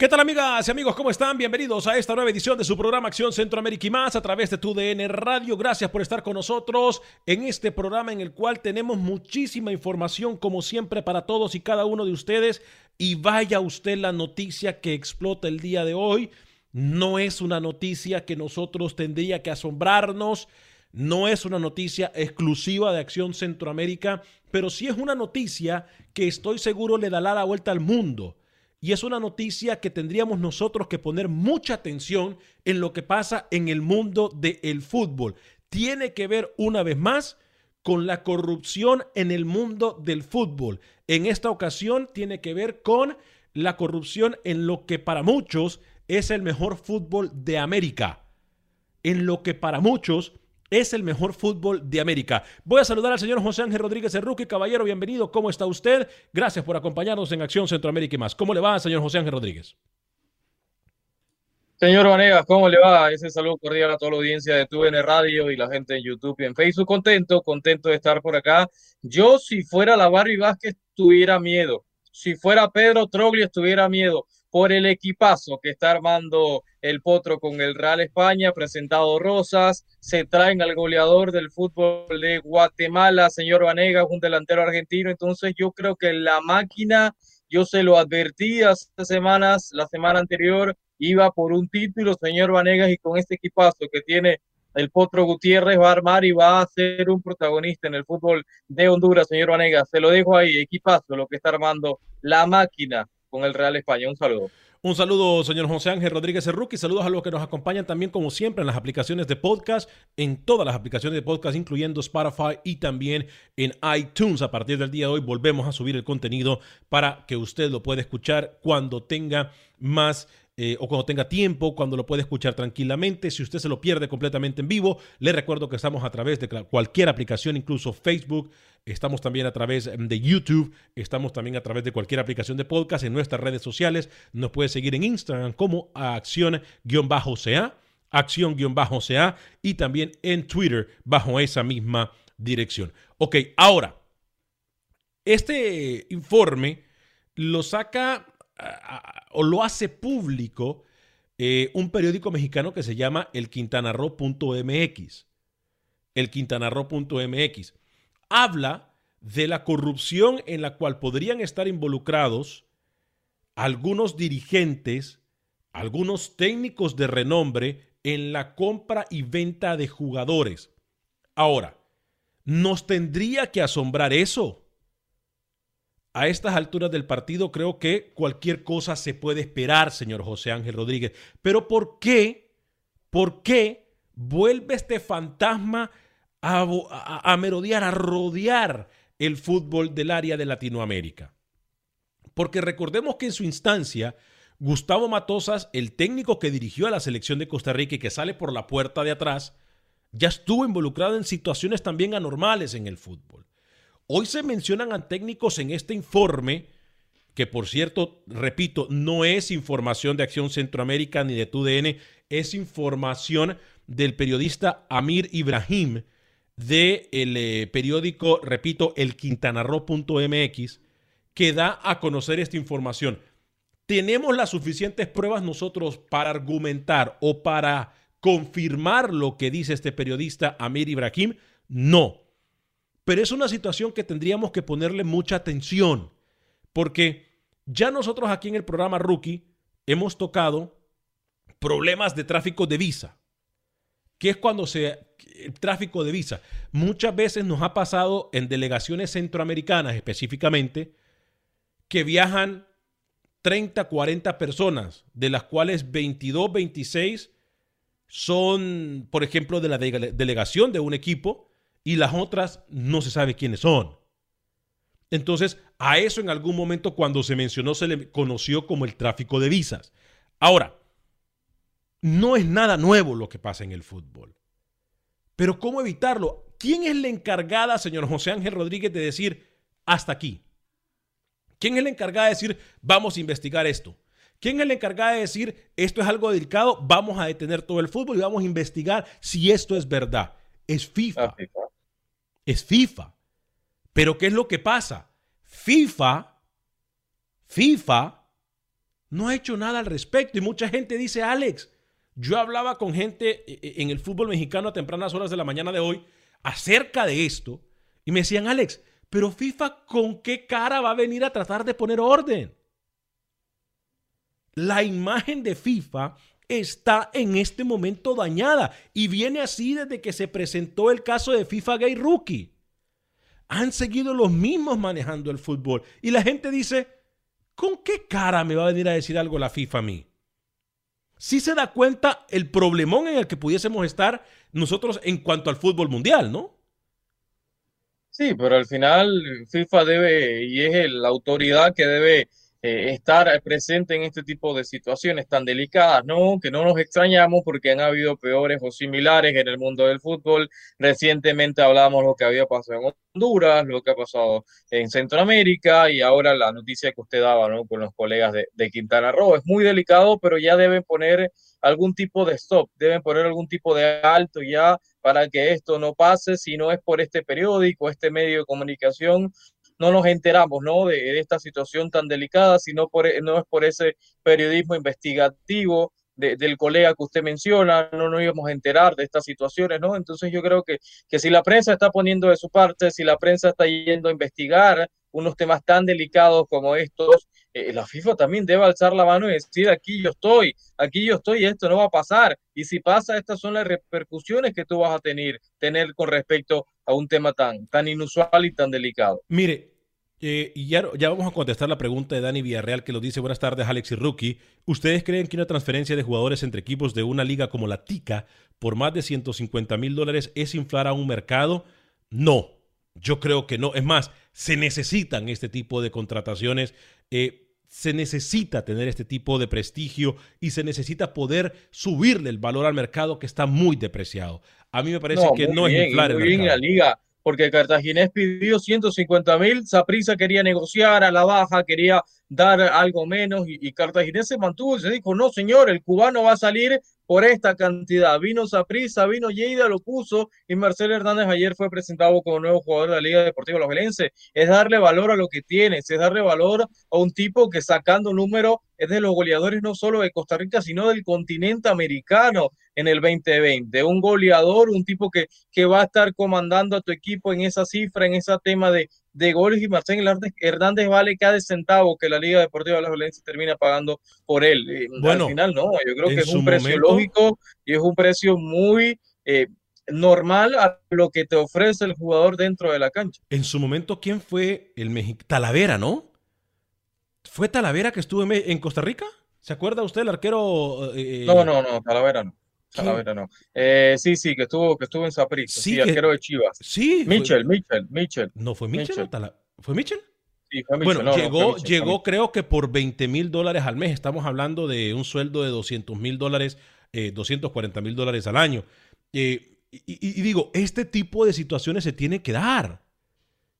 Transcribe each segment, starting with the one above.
¿Qué tal amigas y amigos? ¿Cómo están? Bienvenidos a esta nueva edición de su programa Acción Centroamérica y más a través de tu DN Radio. Gracias por estar con nosotros en este programa en el cual tenemos muchísima información como siempre para todos y cada uno de ustedes. Y vaya usted la noticia que explota el día de hoy. No es una noticia que nosotros tendría que asombrarnos. No es una noticia exclusiva de Acción Centroamérica, pero sí es una noticia que estoy seguro le dará la vuelta al mundo. Y es una noticia que tendríamos nosotros que poner mucha atención en lo que pasa en el mundo del fútbol. Tiene que ver una vez más con la corrupción en el mundo del fútbol. En esta ocasión tiene que ver con la corrupción en lo que para muchos es el mejor fútbol de América. En lo que para muchos es el mejor fútbol de América. Voy a saludar al señor José Ángel Rodríguez Cerruque. Caballero, bienvenido. ¿Cómo está usted? Gracias por acompañarnos en Acción Centroamérica y más. ¿Cómo le va, señor José Ángel Rodríguez? Señor Vanegas, ¿cómo le va? Ese saludo cordial a toda la audiencia de TUN Radio y la gente en YouTube y en Facebook. Contento, contento de estar por acá. Yo, si fuera la Barbie Vázquez, tuviera miedo. Si fuera Pedro Trogli, estuviera miedo por el equipazo que está armando el Potro con el Real España, presentado Rosas, se traen al goleador del fútbol de Guatemala, señor Vanegas, un delantero argentino, entonces yo creo que la máquina, yo se lo advertí hace semanas, la semana anterior, iba por un título, señor Vanegas, y con este equipazo que tiene el Potro Gutiérrez va a armar y va a ser un protagonista en el fútbol de Honduras, señor Vanegas, se lo dejo ahí, equipazo, lo que está armando la máquina con el Real España. Un saludo. Un saludo, señor José Ángel Rodríguez Cerruqui. Saludos a los que nos acompañan también, como siempre, en las aplicaciones de podcast, en todas las aplicaciones de podcast, incluyendo Spotify y también en iTunes. A partir del día de hoy volvemos a subir el contenido para que usted lo pueda escuchar cuando tenga más eh, o cuando tenga tiempo, cuando lo puede escuchar tranquilamente. Si usted se lo pierde completamente en vivo, le recuerdo que estamos a través de cualquier aplicación, incluso Facebook. Estamos también a través de YouTube. Estamos también a través de cualquier aplicación de podcast en nuestras redes sociales. Nos puede seguir en Instagram como acción-ca, acción-ca y también en Twitter bajo esa misma dirección. Ok, ahora, este informe lo saca o lo hace público eh, un periódico mexicano que se llama el Quintanarro.mx. El Quintanarro.mx. Habla de la corrupción en la cual podrían estar involucrados algunos dirigentes, algunos técnicos de renombre en la compra y venta de jugadores. Ahora, ¿nos tendría que asombrar eso? a estas alturas del partido creo que cualquier cosa se puede esperar, señor José Ángel Rodríguez. Pero ¿por qué? ¿Por qué vuelve este fantasma a, merodear, a rodear el fútbol del área de Latinoamérica? Porque recordemos que en su instancia, Gustavo Matosas, el técnico que dirigió a la selección de Costa Rica y que sale por la puerta de atrás, ya estuvo involucrado en situaciones también anormales en el fútbol. Hoy se mencionan a técnicos en este informe, que por cierto, repito, no es información de Acción Centroamérica ni de TUDN, es información del periodista Amir Ibrahim del eh, periódico, repito, el Quintanarro.mx, que da a conocer esta información. ¿Tenemos las suficientes pruebas nosotros para argumentar o para confirmar lo que dice este periodista Amir Ibrahim? No. Pero es una situación que tendríamos que ponerle mucha atención, porque ya nosotros aquí en el programa Rookie hemos tocado problemas de tráfico de visa, que es cuando se el tráfico de visa. Muchas veces nos ha pasado en delegaciones centroamericanas específicamente que viajan 30, 40 personas, de las cuales 22, 26 son, por ejemplo, de la delegación de un equipo y las otras no se sabe quiénes son. Entonces, a eso en algún momento cuando se mencionó se le conoció como el tráfico de visas. Ahora, no es nada nuevo lo que pasa en el fútbol. Pero ¿cómo evitarlo? ¿Quién es la encargada, señor José Ángel Rodríguez, de decir hasta aquí? ¿Quién es la encargada de decir vamos a investigar esto? ¿Quién es la encargada de decir esto es algo delicado, vamos a detener todo el fútbol y vamos a investigar si esto es verdad? Es FIFA es FIFA. Pero ¿qué es lo que pasa? FIFA, FIFA no ha hecho nada al respecto y mucha gente dice, Alex, yo hablaba con gente eh, eh, en el fútbol mexicano a tempranas horas de la mañana de hoy acerca de esto y me decían, Alex, pero FIFA con qué cara va a venir a tratar de poner orden? La imagen de FIFA está en este momento dañada y viene así desde que se presentó el caso de FIFA Gay Rookie. Han seguido los mismos manejando el fútbol y la gente dice, ¿con qué cara me va a venir a decir algo la FIFA a mí? Si se da cuenta el problemón en el que pudiésemos estar nosotros en cuanto al fútbol mundial, ¿no? Sí, pero al final FIFA debe y es la autoridad que debe eh, estar presente en este tipo de situaciones tan delicadas, ¿no? Que no nos extrañamos porque han habido peores o similares en el mundo del fútbol. Recientemente hablamos lo que había pasado en Honduras, lo que ha pasado en Centroamérica y ahora la noticia que usted daba, ¿no? Con los colegas de, de Quintana Roo. Es muy delicado, pero ya deben poner algún tipo de stop, deben poner algún tipo de alto ya para que esto no pase, si no es por este periódico, este medio de comunicación no nos enteramos ¿no? De, esta situación tan delicada, sino por, e, no es por ese periodismo investigativo del colega que usted menciona, no nos íbamos a enterar de estas situaciones, ¿no? Entonces yo creo que, que si la prensa está poniendo de su parte, si la prensa está yendo a investigar unos temas tan delicados como estos, eh, la FIFA también debe alzar la mano y decir, aquí yo estoy, aquí yo estoy esto no va a pasar. Y si pasa, estas son las repercusiones que tú vas a tener, tener con respecto a un tema tan, tan inusual y tan delicado. Mire, eh, y ya, ya, vamos a contestar la pregunta de Dani Villarreal que lo dice, buenas tardes Alex y Rookie. ¿Ustedes creen que una transferencia de jugadores entre equipos de una liga como la TICA por más de 150 mil dólares es inflar a un mercado? No, yo creo que no. Es más, se necesitan este tipo de contrataciones. Eh, se necesita tener este tipo de prestigio y se necesita poder subirle el valor al mercado que está muy depreciado. A mí me parece que no es inflar el mercado. la liga, porque Cartaginés pidió 150 mil, Saprisa quería negociar a la baja, quería dar algo menos y, Cartaginés se mantuvo y se dijo, no señor, el cubano va a salir por esta cantidad. Vino Saprisa, vino Lleida, lo puso y Marcelo Hernández ayer fue presentado como nuevo jugador de la Liga Deportiva Los Velense. Es darle valor a lo que tiene, es darle valor a un tipo que sacando número es de los goleadores no solo de Costa Rica, sino del continente americano en el 2020. Un goleador, un tipo que, que va a estar comandando a tu equipo en esa cifra, en ese tema de, de goles y Marcelo Hernández vale cada centavo que la Liga Deportiva de la Valencia termina pagando por él. Bueno, al final no, yo creo que es un precio lógico y es un precio muy eh, normal a lo que te ofrece el jugador dentro de la cancha. En su momento, ¿quién fue el mexicano? Talavera, ¿no? ¿Fue Talavera que estuvo en, Costa Rica? ¿Se acuerda usted el arquero? Eh, no, no, no, Talavera no. Talavera no. Eh, sí, sí, que estuvo, que estuvo en Saprissa. Sí, arquero de Chivas. Sí. Mitchell, Mitchell, Mitchell. ¿No fue Mitchell? ¿Fue Mitchell? Sí, fue Mitchell. Bueno, llegó, llegó creo que por 20 mil dólares al mes. Estamos hablando de un sueldo de 200 mil dólares, 240 mil dólares al año. y, digo, este tipo de situaciones se tiene que dar.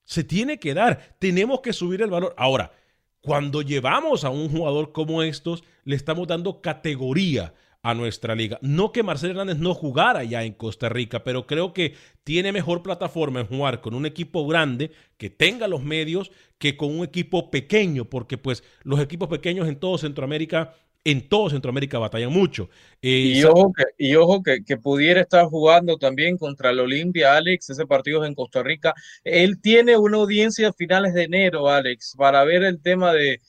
Se tiene que dar. Tenemos que subir el valor. Ahora, cuando llevamos a un jugador como estos, le estamos dando categoría a nuestra liga. No que Marcelo Hernández no jugara ya en Costa Rica, pero creo que tiene mejor plataforma en jugar con un equipo grande que tenga los medios que con un equipo pequeño, porque pues los equipos pequeños en todo Centroamérica en todo Centroamérica batallan mucho. Eh, y, ojo, que, y ojo que, que, pudiera estar jugando también contra el Olimpia, Alex, ese partido es en Costa Rica. Él tiene una audiencia a finales de enero, Alex, para ver el tema de,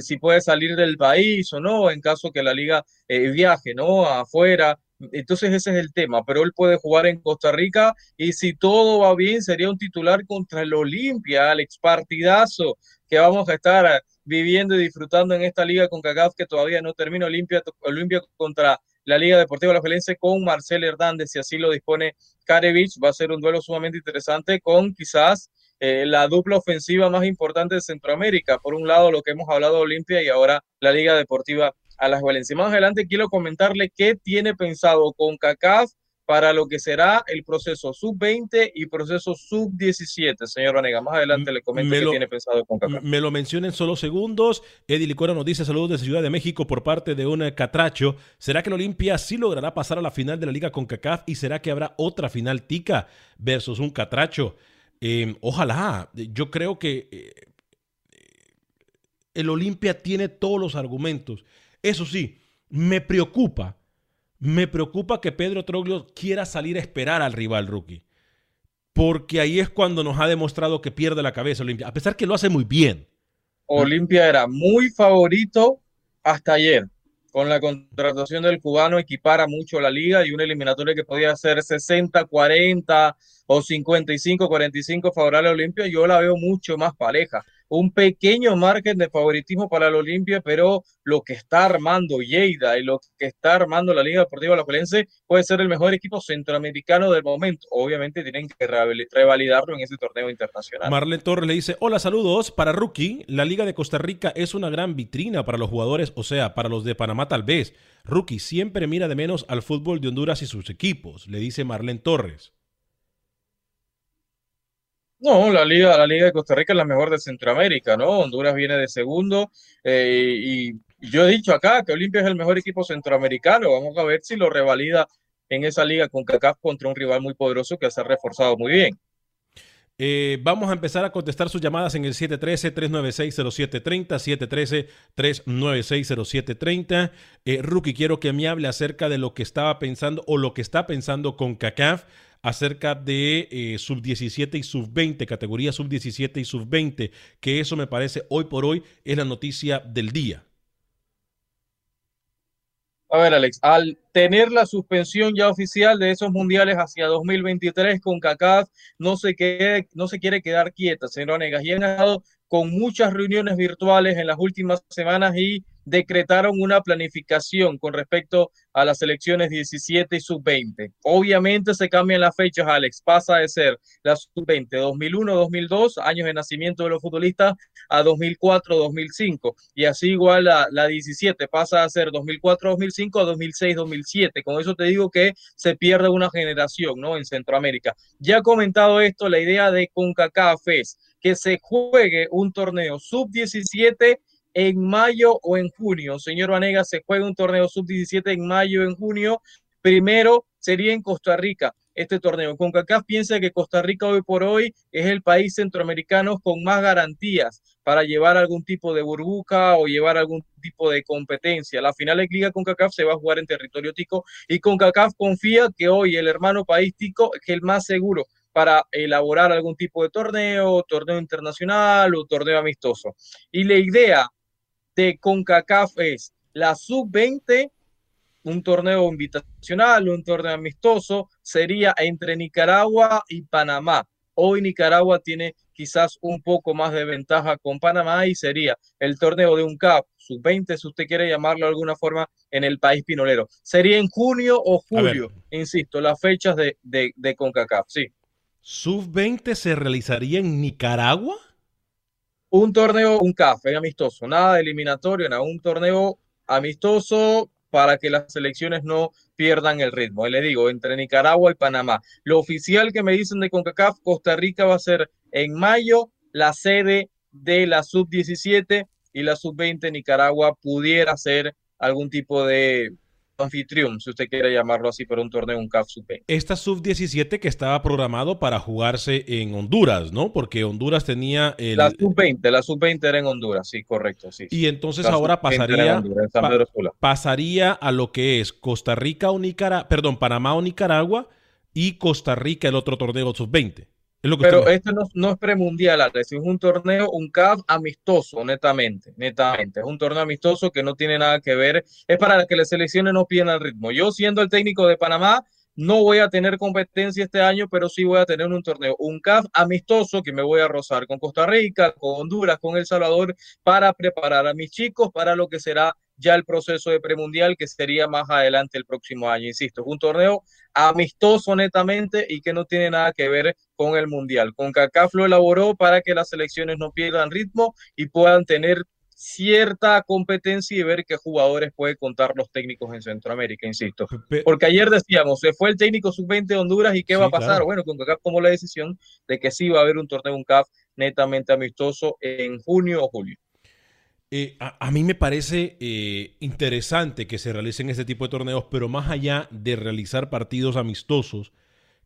si puede salir del país o no, en caso que la liga eh, viaje, ¿no? Afuera. Entonces ese es el tema, pero él puede jugar en Costa Rica y si todo va bien sería un titular contra el Olimpia, Alex, partidazo que vamos a estar viviendo y disfrutando en esta liga con CACAF que todavía no termina Olimpia, Olimpia contra la Liga Deportiva La Felense con Marcel Hernández, si así lo dispone Karevich. Va a ser un duelo sumamente interesante con quizás eh, la dupla ofensiva más importante de Centroamérica. Por un lado, lo que hemos hablado de Olimpia y ahora la Liga Deportiva a las Valencia. Más adelante quiero comentarle qué tiene pensado con CACAF para lo que será el proceso sub-20 y proceso sub-17. Señor Vanega, más adelante le comento qué tiene pensado con CACAF. Me lo menciona en solo segundos. Eddie Licora nos dice saludos desde Ciudad de México por parte de un catracho. ¿Será que el Olimpia sí logrará pasar a la final de la Liga con CACAF y será que habrá otra final tica versus un catracho? Em, ojalá. Yo creo que eh, el Olimpia tiene todos los argumentos. Eso sí, me preocupa me preocupa que Pedro Troglio quiera salir a esperar al rival rookie. Porque ahí es cuando nos ha demostrado que pierde la cabeza Olimpia, a pesar que lo hace muy bien. Olimpia era muy favorito hasta ayer. Con la contratación del cubano equipara mucho la liga y una eliminatoria que podía ser 60-40 o 55-45 favorable a Olimpia, yo la veo mucho más pareja un pequeño margen de favoritismo para el Olimpia, pero lo que está armando Lleida y lo que está armando la Liga Deportiva Alajuelense puede ser el mejor equipo centroamericano del momento. Obviamente tienen que revalidarlo en ese torneo internacional. Marlene Torres le dice, hola, saludos. Para Rookie, la Liga de Costa Rica es una gran vitrina para los jugadores, o sea, para los de Panamá tal vez. Rookie siempre mira de menos al fútbol de Honduras y sus equipos, le dice Marlene Torres. No, la liga, la liga de Costa Rica es la mejor de Centroamérica, ¿no? Honduras viene de segundo eh, y yo he dicho acá que Olimpia es el mejor equipo centroamericano. Vamos a ver si lo revalida en esa liga con CACAF contra un rival muy poderoso que se ha reforzado muy bien. Eh, vamos a empezar a contestar sus llamadas en el 713-396-0730, 713-396-0730. Eh, Rookie, quiero que me hable acerca de lo que estaba pensando o lo que está pensando con CACAF acerca de eh, sub-17 y sub-20, categoría sub-17 y sub-20, que eso me parece hoy por hoy es la noticia del día. A ver, Alex, al tener la suspensión ya oficial de esos mundiales hacia 2023 con CACAF, no se, quede, no se quiere quedar quieta, señor Onegas, y han estado con muchas reuniones virtuales en las últimas semanas y decretaron una planificación con respecto a las elecciones 17 y sub-20. Obviamente se cambian las fechas, Alex. Pasa de ser la sub-20 2001-2002, años de nacimiento de los futbolistas, a 2004-2005. Y así igual la, la 17 pasa a ser 2004-2005 a 2006-2007. Con eso te digo que se pierde una generación ¿no? en Centroamérica. Ya comentado esto, la idea de CONCACAF es que se juegue un torneo sub-17 en mayo o en junio. Señor Vanega, se juega un torneo sub-17 en mayo o en junio. Primero sería en Costa Rica este torneo. CONCACAF piensa que Costa Rica hoy por hoy es el país centroamericano con más garantías para llevar algún tipo de burbuja o llevar algún tipo de competencia. La final de Liga CONCACAF se va a jugar en territorio tico y CONCACAF confía que hoy el hermano país tico es el más seguro para elaborar algún tipo de torneo, torneo internacional o torneo amistoso. Y la idea de CONCACAF es la sub-20, un torneo invitacional, un torneo amistoso, sería entre Nicaragua y Panamá. Hoy Nicaragua tiene quizás un poco más de ventaja con Panamá y sería el torneo de un CAP sub-20, si usted quiere llamarlo de alguna forma, en el país pinolero. Sería en junio o julio, insisto, las fechas de, de, de CONCACAF, sí. ¿Sub-20 se realizaría en Nicaragua? Un torneo, un CAF, amistoso, nada de eliminatorio, nada, un torneo amistoso para que las selecciones no pierdan el ritmo. Y le digo, entre Nicaragua y Panamá. Lo oficial que me dicen de CONCACAF, Costa Rica va a ser en mayo la sede de la sub-17 y la sub-20 Nicaragua pudiera ser algún tipo de anfitrión, si usted quiere llamarlo así, para un torneo, un CAF Sub-20. Esta Sub-17 que estaba programado para jugarse en Honduras, ¿no? Porque Honduras tenía el... La Sub-20, la Sub-20 era en Honduras, sí, correcto, sí. Y entonces ahora pasaría, pasaría a lo que es Costa Rica o Nicaragua, perdón, Panamá o Nicaragua y Costa Rica el otro torneo Sub-20. Pero no, no, es premundial, Alex, es un torneo, un CAF amistoso, netamente, netamente. Es un torneo amistoso que no tiene nada que ver, es para que las selecciones no pierdan el ritmo. Yo siendo el técnico de Panamá, no voy a tener competencia este año, pero sí voy a tener un torneo, un CAF amistoso que me voy a rozar con Costa Rica, con Honduras, con El Salvador, para preparar a mis chicos para lo que será ya el proceso de premundial que sería más adelante el próximo año. Insisto, es un torneo amistoso netamente y que no tiene nada que ver con el mundial. Con CACAF lo elaboró para que las selecciones no pierdan ritmo y puedan tener cierta competencia y ver qué jugadores puede contar los técnicos en Centroamérica, insisto. Porque ayer decíamos, se fue el técnico sub-20 de Honduras y qué va a pasar. Bueno, con CACAF tomó la decisión de que sí va a haber un torneo, un CAF netamente amistoso en junio o julio. Eh, a, mí me parece eh, interesante que se realicen este tipo de torneos, pero más allá de realizar partidos amistosos,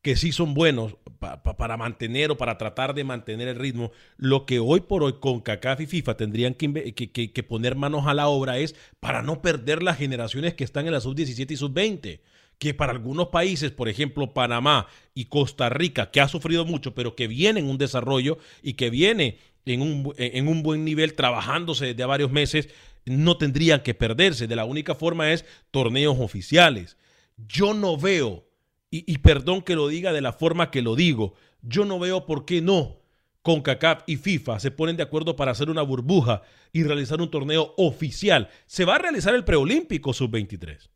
que sí son buenos para mantener o para tratar de mantener el ritmo, lo que hoy por hoy con CACAF y FIFA tendrían que, que, poner manos a la obra es para no perder las generaciones que están en la sub-17 y sub-20 que para algunos países, por ejemplo Panamá y Costa Rica, que ha sufrido mucho, pero que viene en un desarrollo y que viene en un, en un buen nivel, trabajándose desde varios meses, no tendrían que perderse. De la única forma es torneos oficiales. Yo no veo, y, y perdón que lo diga de la forma que lo digo, yo no veo por qué no con CACAF y FIFA se ponen de acuerdo para hacer una burbuja y realizar un torneo oficial. Se va a realizar el preolímpico sub-23.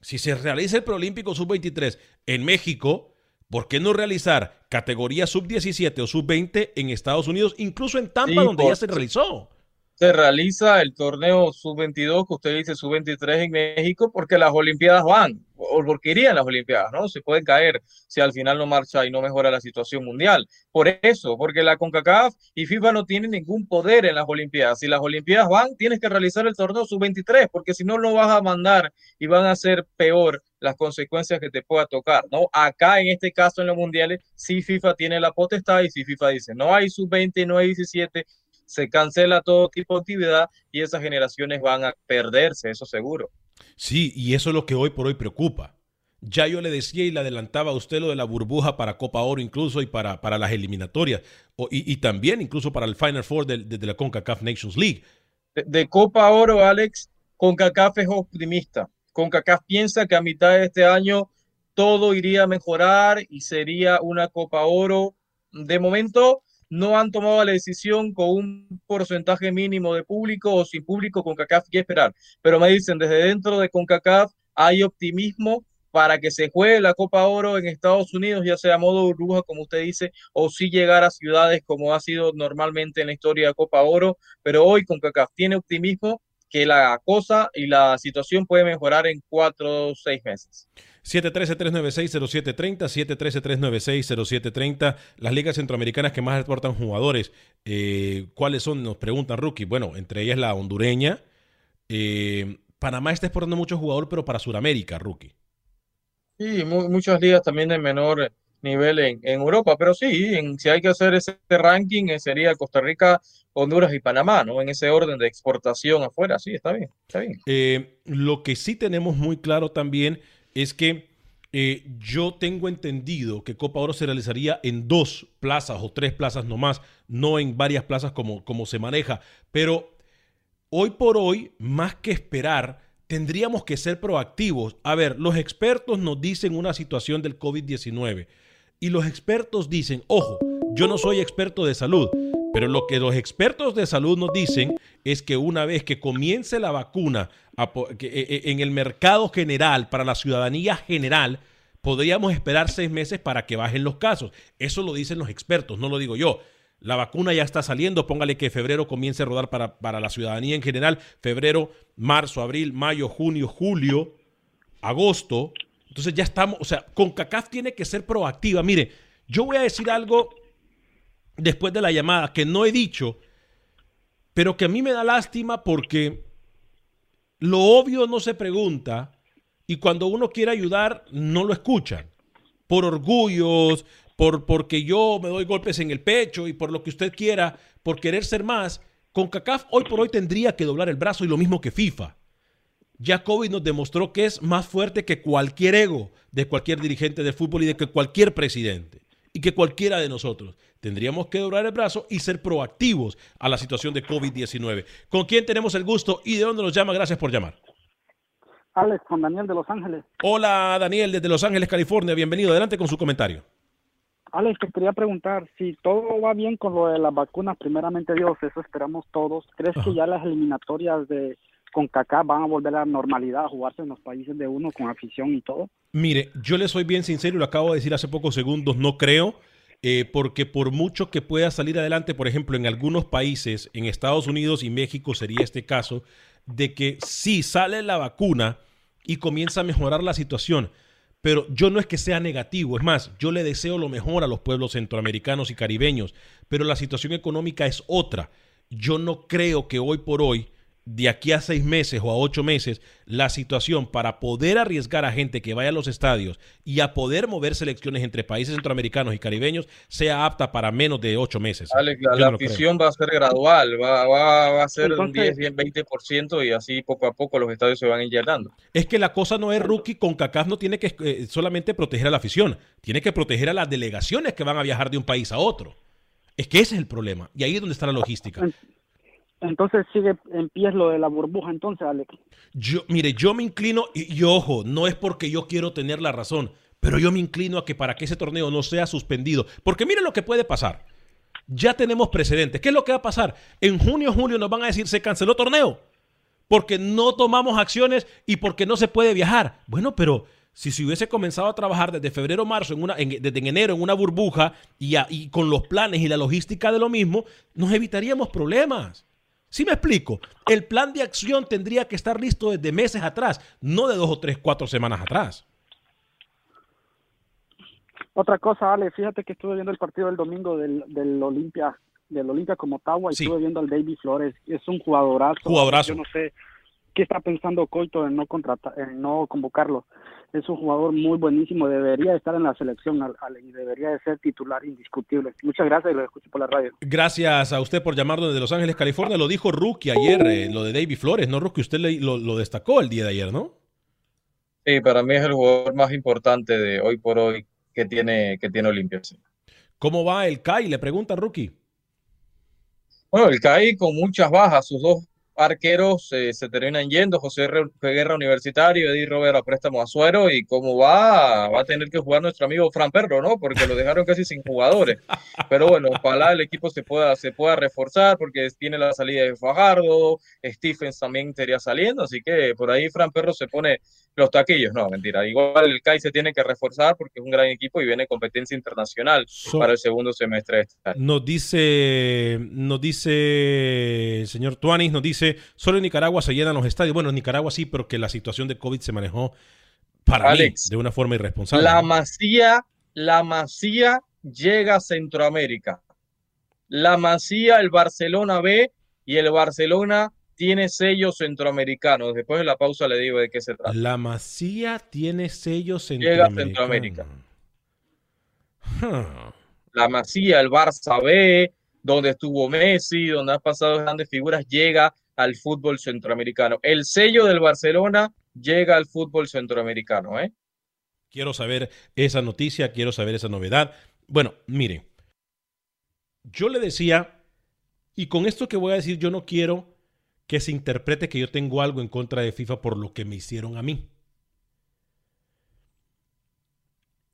Si se realiza el preolímpico sub-23 en México, ¿Por qué no realizar categoría sub-17 o sub-20 en Estados Unidos, incluso en Tampa, donde ya se realizó? Se realiza el torneo sub-22, que usted dice sub-23 en México, porque las Olimpiadas van o porque irían las Olimpiadas, ¿no? Se pueden caer si al final no marcha y no mejora la situación mundial. Por eso, porque la CONCACAF y FIFA no tienen ningún poder en las Olimpiadas. Si las Olimpiadas van, tienes que realizar el torneo sub-23, porque si no, lo vas a mandar y van a ser peor las consecuencias que te pueda tocar, ¿no? Acá, en este caso, en los mundiales, sí FIFA tiene la potestad y si FIFA dice, no hay sub-20, no hay 17, se cancela todo tipo de actividad y esas generaciones van a perderse, eso seguro. Sí, y eso es lo que hoy por hoy preocupa. Ya yo le decía y le adelantaba a usted lo de la burbuja para Copa Oro incluso y para, para las eliminatorias y, también incluso para el Final Four de, la CONCACAF Nations League. De, Copa Oro, Alex, CONCACAF es optimista. CONCACAF piensa que a mitad de este año todo iría a mejorar y sería una Copa Oro. De momento, no han tomado la decisión con un porcentaje mínimo de público o sin público, CONCACAF que esperar. Pero me dicen, desde dentro de CONCACAF hay optimismo para que se juegue la Copa Oro en Estados Unidos, ya sea modo burbuja, como usted dice, o si llegar a ciudades como ha sido normalmente en la historia de Copa Oro. Pero hoy CONCACAF tiene optimismo que la cosa y la situación puede mejorar en cuatro o seis meses. 713-396-0730, 713-396-0730. Las ligas centroamericanas que más exportan jugadores, eh, ¿cuáles son? Nos preguntan, Rookie. Bueno, entre ellas la hondureña. Eh, Panamá está exportando muchos jugadores, pero para Sudamérica, Rookie. Sí, muchas ligas también de menor nivel en, Europa, pero sí, si hay que hacer ese ranking, eh, sería Costa Rica, Honduras y Panamá, ¿no? En ese orden de exportación afuera, sí, está bien, está bien. lo que sí tenemos muy claro también es que eh, yo tengo entendido que Copa Oro se realizaría en dos plazas o tres plazas nomás, no en varias plazas como, como se maneja. Pero hoy por hoy, más que esperar, tendríamos que ser proactivos. A ver, los expertos nos dicen una situación del COVID-19 Y los expertos dicen, ojo, yo no soy experto de salud, pero lo que los expertos de salud nos dicen es que una vez que comience la vacuna e, e, en el mercado general, para la ciudadanía general, podríamos esperar seis meses para que bajen los casos. Eso lo dicen los expertos, no lo digo yo. La vacuna ya está saliendo, póngale que febrero comience a rodar para, para la ciudadanía en general, febrero, marzo, abril, mayo, junio, julio, agosto. Entonces ya estamos, o sea, CONCACAF tiene que ser proactiva. Mire, yo voy a decir algo después de la llamada que no he dicho, pero que a mí me da lástima porque lo obvio no se pregunta y cuando uno quiere ayudar no lo escuchan. Por orgullos, por porque yo me doy golpes en el pecho y por lo que usted quiera, por querer ser más, CONCACAF hoy por hoy tendría que doblar el brazo y lo mismo que FIFA. Ya COVID nos demostró que es más fuerte que cualquier ego de cualquier dirigente de fútbol y de que cualquier presidente y que cualquiera de nosotros. Tendríamos que doblar el brazo y ser proactivos a la situación de COVID-19. ¿Con quién tenemos el gusto y de dónde nos llama? Gracias por llamar. Alex, con Daniel de Los Ángeles. Hola Daniel, desde Los Ángeles, California. Bienvenido. Adelante con su comentario. Alex, te quería preguntar si todo va bien con lo de las vacunas, primeramente Dios, eso esperamos todos. ¿Crees que ya las eliminatorias de CONCACAF van a volver a la normalidad, a jugarse en los países de uno con afición y todo? Mire, yo le soy bien sincero y lo acabo de decir hace pocos segundos, no creo. Eh, porque por mucho que pueda salir adelante, por ejemplo, en algunos países, en Estados Unidos y México sería este caso, de que si sale la vacuna y comienza a mejorar la situación, pero yo no es que sea negativo, es más, yo le deseo lo mejor a los pueblos centroamericanos y caribeños, pero la situación económica es otra. Yo no creo que hoy por hoy de aquí a seis meses o a ocho meses la situación para poder arriesgar a gente que vaya a los estadios y a poder mover selecciones entre países centroamericanos y caribeños sea apta para menos de ocho meses. la, afición va a ser gradual, va, a ser un 10, 20% y así poco a poco los estadios se van llenando. Es que la cosa no es rookie, con CACAF no tiene que eh, solamente proteger a la afición, tiene que proteger a las delegaciones que van a viajar de un país a otro. Es que ese es el problema y ahí es donde está la logística. Entonces sigue en pie lo de la burbuja, entonces, Alex. Yo, mire, yo me inclino, y, ojo, no es porque yo quiero tener la razón, pero yo me inclino a que para que ese torneo no sea suspendido, porque mire lo que puede pasar. Ya tenemos precedentes. ¿Qué es lo que va a pasar? En junio, julio nos van a decir se canceló torneo porque no tomamos acciones y porque no se puede viajar. Bueno, pero si se hubiese comenzado a trabajar desde febrero, marzo, en una, desde en enero en una burbuja y con los planes y la logística de lo mismo, nos evitaríamos problemas. Si me explico? El plan de acción tendría que estar listo desde meses atrás, no de dos o tres, cuatro semanas atrás. Otra cosa, Ale, fíjate que estuve viendo el partido del domingo del, del Olimpia, del Olimpia como Ottawa y estuve viendo al David Flores. Es un jugadorazo. Jugadorazo. Yo no sé qué está pensando Coito en no contratar, en no convocarlo es un jugador muy buenísimo, debería estar en la selección y debería de ser titular indiscutible. Muchas gracias y lo escucho por la radio. Gracias a usted por llamarnos desde Los Ángeles, California. Lo dijo Rookie ayer, eh, lo de David Flores, ¿no, Rookie? Usted lo, destacó el día de ayer, ¿no? Sí, para mí es el jugador más importante de hoy por hoy que tiene, que tiene Olimpia. ¿Cómo va el CAI? Le pregunta Rookie. Bueno, el CAI con muchas bajas, sus dos arqueros eh, se terminan yendo, José Guerra Universitario, Eddie Robert a préstamo a Suero, y cómo va, va a tener que jugar nuestro amigo Fran Perro, ¿no? Porque lo dejaron casi sin jugadores. Pero bueno, ojalá el equipo se pueda, se pueda reforzar, porque tiene la salida de Fajardo, Stephens también estaría saliendo, así que por ahí Fran Perro se pone los taquillos, no, mentira. Igual el CAI se tiene que reforzar porque es un gran equipo y viene competencia internacional para el segundo semestre. Nos dice, nos dice el señor Tuanis, nos dice, solo en Nicaragua se llenan los estadios. Bueno, en Nicaragua sí, pero que la situación de COVID se manejó para Alex, de una forma irresponsable. La masía, la masía llega a Centroamérica. La masía, el Barcelona B y el Barcelona tiene sellos centroamericanos. Después de la pausa le digo de qué se trata. La Masía tiene sellos centroamericanos. Llega a Centroamérica. La Masía, el Barça B, donde estuvo Messi, donde han pasado grandes figuras, llega al fútbol centroamericano. El sello del Barcelona llega al fútbol centroamericano. ¿eh? Quiero saber esa noticia, quiero saber esa novedad. Bueno, mire, yo le decía, y con esto que voy a decir, yo no quiero que se interprete que yo tengo algo en contra de FIFA por lo que me hicieron a mí.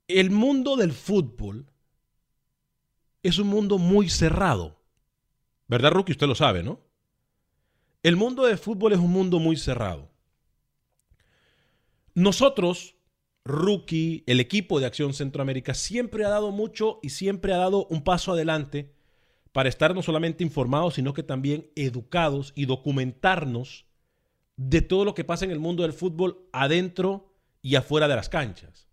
el mundo del fútbol es un mundo muy cerrado. ¿Verdad, Rookie? Usted lo sabe, ¿no? El mundo del fútbol es un mundo muy cerrado. Nosotros, Rookie, el equipo de Acción Centroamérica, siempre ha dado mucho y siempre ha dado un paso adelante para estar no solamente informados, sino que también educados y documentarnos de todo lo que pasa en el mundo del fútbol adentro y afuera de las canchas.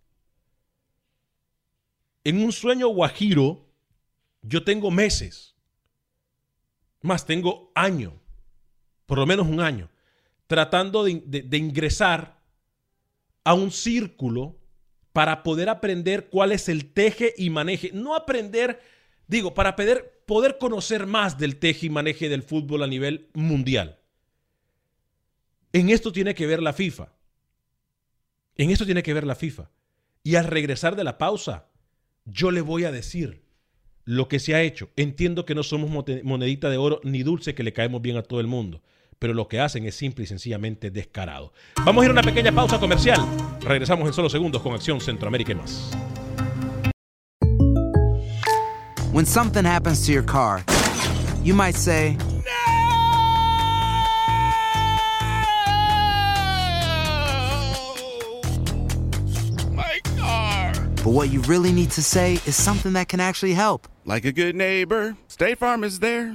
En un sueño guajiro, yo tengo meses, más tengo año, por lo menos un año, tratando de, de ingresar a un círculo para poder aprender cuál es el teje y maneje. No aprender, digo, para poder, poder conocer más del teje y maneje del fútbol a nivel mundial. En esto tiene que ver la FIFA. En esto tiene que ver la FIFA. Y al regresar de la pausa, yo le voy a decir lo que se ha hecho. Entiendo que no somos monedita de oro ni dulce que le caemos bien a todo el mundo, pero lo que hacen es simple y sencillamente descarado. Vamos a ir a una pequeña pausa comercial. Regresamos en solo segundos con Acción Centroamérica y más. When something happens to your car, you might say, But what you really need to say is something that can actually help. Like a good neighbor, State Farm is there.